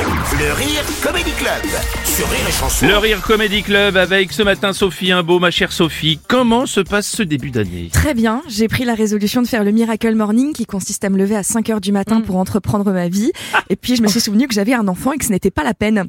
Le Rire Comedy Club sur Rire et Chanson. Le Rire Comedy Club avec ce matin Sophie Imbeau, ma chère Sophie. Comment se passe ce début d'année? Très bien, j'ai pris la résolution de faire le Miracle Morning qui consiste à me lever à 5 heures du matin pour entreprendre ma vie. Et puis je me suis souvenu que j'avais un enfant et que ce n'était pas la peine.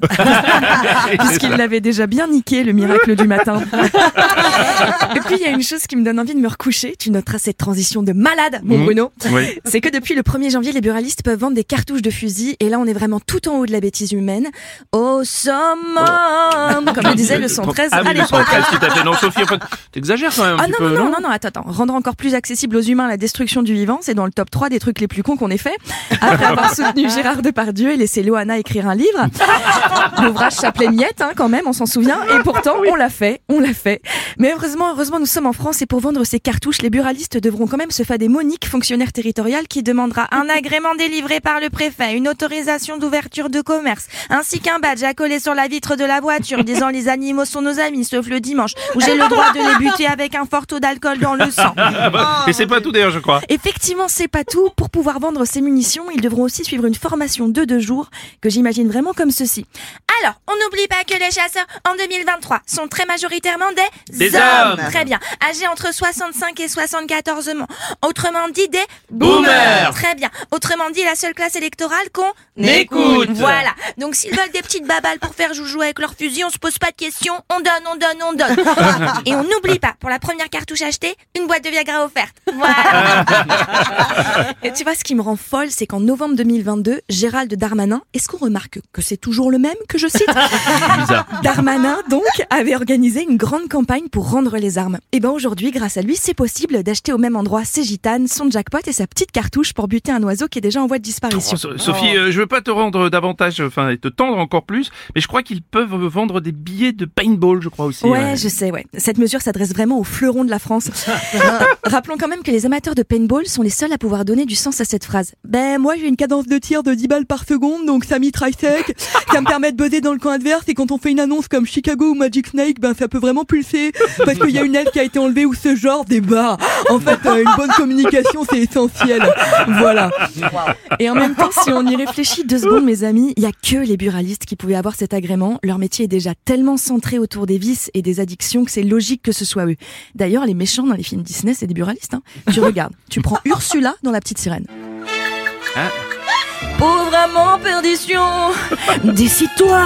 Puisqu'il l'avait déjà bien niqué le miracle du matin. et puis il y a une chose qui me donne envie de me recoucher. Tu noteras cette transition de malade, mon Bruno. Oui. C'est que depuis le 1er janvier, les buralistes peuvent vendre des cartouches de fusil. Et là, on est vraiment tout en haut de la bêtise humaine. Au summum Comme le disait le 113 Ah à l'époque. 113 tout à fait. Non, Sophie, en fait, t'exagères quand même un Ah non, peu, non, non, non, non, attends, attends. Rendre encore plus accessible aux humains la destruction du vivant, c'est dans le top 3 des trucs les plus cons qu'on ait fait. Après avoir soutenu Gérard Depardieu et laissé Loana écrire un livre. L'ouvrage s'appelait Miette, hein, quand même, on s'en souvient. Et pourtant, on l'a fait, on l'a fait. Mais heureusement, heureusement, nous sommes en France et pour vendre ces cartouches, les buralistes devront quand même se faire des Monique, fonctionnaire territorial, qui demandera un agrément délivré par le préfet, une autorisation d'ouverture de commerce, ainsi qu'un badge à coller sur la vitre de la voiture disant les animaux sont nos amis, sauf le dimanche, où j'ai le droit de les buter avec un fort taux d'alcool dans le sang. Ah bah, Et c'est pas tout d'ailleurs, je crois. Effectivement, c'est pas tout. Pour pouvoir vendre ces munitions, ils devront aussi suivre une formation de deux jours que j'imagine vraiment comme ceci. Alors, on n'oublie pas que les chasseurs en 2023 sont très majoritairement des, Des hommes. Très bien. Âgés entre 65 et 74 ans. Autrement dit, des Boomers. Très bien. Autrement dit, la seule classe électorale qu'on Écoute. Voilà. Donc, s'ils veulent des petites babales pour faire joujou avec leur fusil, on se pose pas de questions. On donne, on donne, on donne. et on n'oublie pas, pour la première cartouche achetée, une boîte de Viagra offerte. Voilà. Et tu vois, ce qui me rend folle, c'est qu'en novembre 2022, Gérald Darmanin, est-ce qu'on remarque que c'est toujours le même que je cite. Darmanin, donc, avait organisé une grande campagne pour rendre les armes. Et ben aujourd'hui, grâce à lui, c'est possible d'acheter au même endroit ses gitanes, son jackpot et sa petite cartouche pour buter un oiseau qui est déjà en voie de Oh, disparition. So- Sophie, euh, je veux pas te rendre davantage, enfin, et te tendre encore plus, mais je crois qu'ils peuvent vendre des billets de paintball, je crois aussi. Ouais, je sais, ouais. Cette mesure s'adresse vraiment aux fleurons de la France. Rappelons quand même que les amateurs de paintball sont les seuls à pouvoir donner du sens à cette phrase. Ben, moi, j'ai une cadence de tir de 10 balles par seconde, donc ça mitraille sec. Ça me permet de buzzer dans le camp adverse, et quand on fait une annonce comme Chicago ou Magic Snake, ben, ça peut vraiment pulser. Parce qu'il y a une aile qui a été enlevée ou ce genre débat. En fait, euh, une bonne communication, c'est essentiel. Voilà. Et en même temps, si on y réfléchit deux secondes, mes amis, il y a que les buralistes qui pouvaient avoir cet agrément. Leur métier est déjà tellement centré autour des vices et des addictions que c'est logique que ce soit eux. D'ailleurs, les méchants dans les films Disney, c'est des buralistes. Hein. Tu regardes, tu prends Ursula dans La Petite Sirène. Hein? Pauvre amant perdition, décide-toi,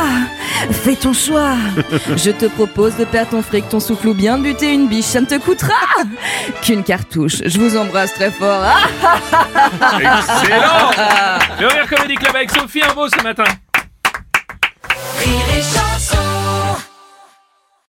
fais ton choix. Je te propose de perdre ton fric, ton souffle ou bien de buter une biche, ça ne te coûtera qu'une cartouche. Je vous embrasse très fort. Excellent Le Rire Comedy Club avec Sophie Imbeau ce matin. Rire